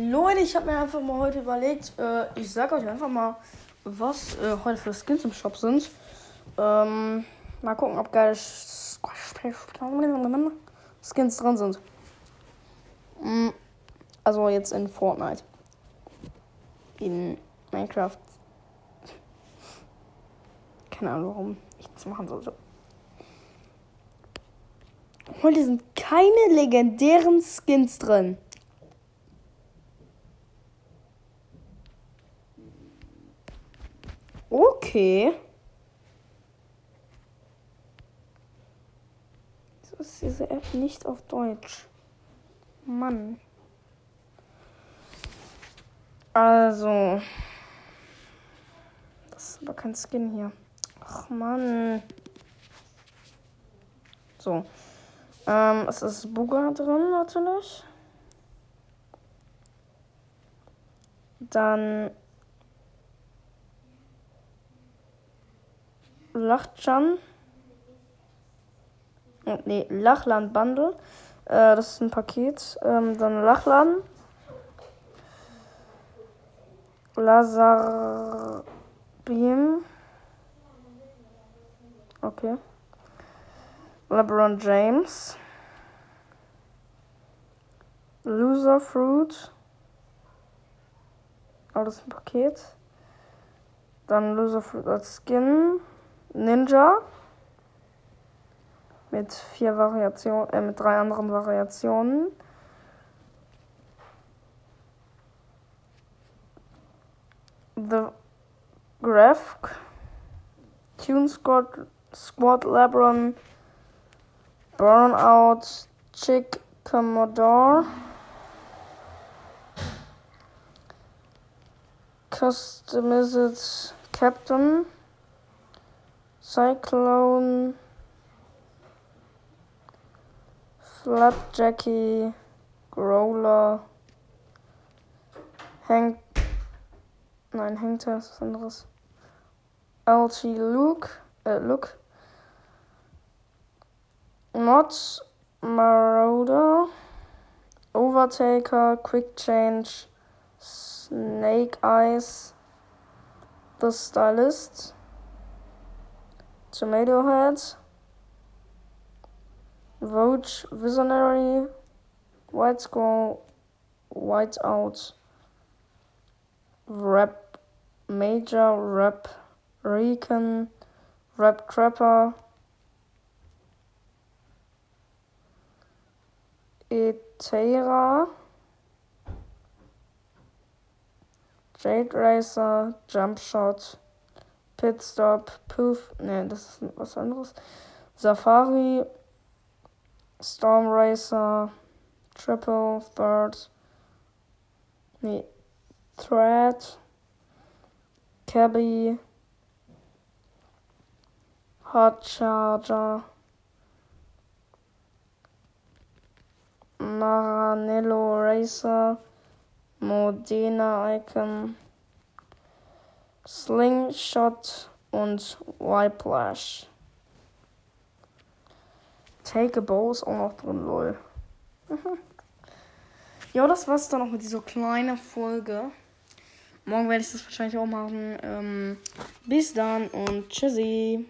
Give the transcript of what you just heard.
Leute, ich habe mir einfach mal heute überlegt, äh, ich sag euch einfach mal, was äh, heute für Skins im Shop sind. Ähm, mal gucken, ob geile Skins drin sind. Mm, also jetzt in Fortnite. In Minecraft. Keine Ahnung, warum ich das machen sollte. Heute sind keine legendären Skins drin. Okay. Wieso ist diese App nicht auf Deutsch? Mann. Also. Das ist aber kein Skin hier. Ach Mann. So. Ähm, es ist Buga drin natürlich. Dann Lachchan. Ne, Lachland Bundle. Äh, das ist ein Paket. Ähm, dann Lachlan. Lazar Beam. Okay. LeBron James. Loser Fruit. Alles ein Paket. Dann Loser Fruit als Skin. Ninja. Mit vier Variationen, äh, mit drei anderen Variationen. The Graph. Tune Squad, Squad Lebron. Burnout. Chick Commodore. Customized Captain. Cyclone, Flapjackie, Growler, Hank, nein, Hangter ist was anderes. LG Luke, äh, Look, Mods, Marauder, Overtaker, Quick Change, Snake Eyes, The Stylist, Tomato Heads, Vogue Visionary, White Skull, Whiteout, Rap Major, Rap Recon, Rap Trapper, Etera, Jade Racer, Jump Shot, Pit Stop, Poof, ne, das ist was anderes. Safari, Storm Racer, Triple, Third, nee, Thread, Cabby, Hot Charger, Maranello Racer, Modena Icon, Slingshot und Whiplash. Take a Bow ist auch noch drin, lol. ja, das war's dann noch mit dieser kleinen Folge. Morgen werde ich das wahrscheinlich auch machen. Ähm, bis dann und tschüssi.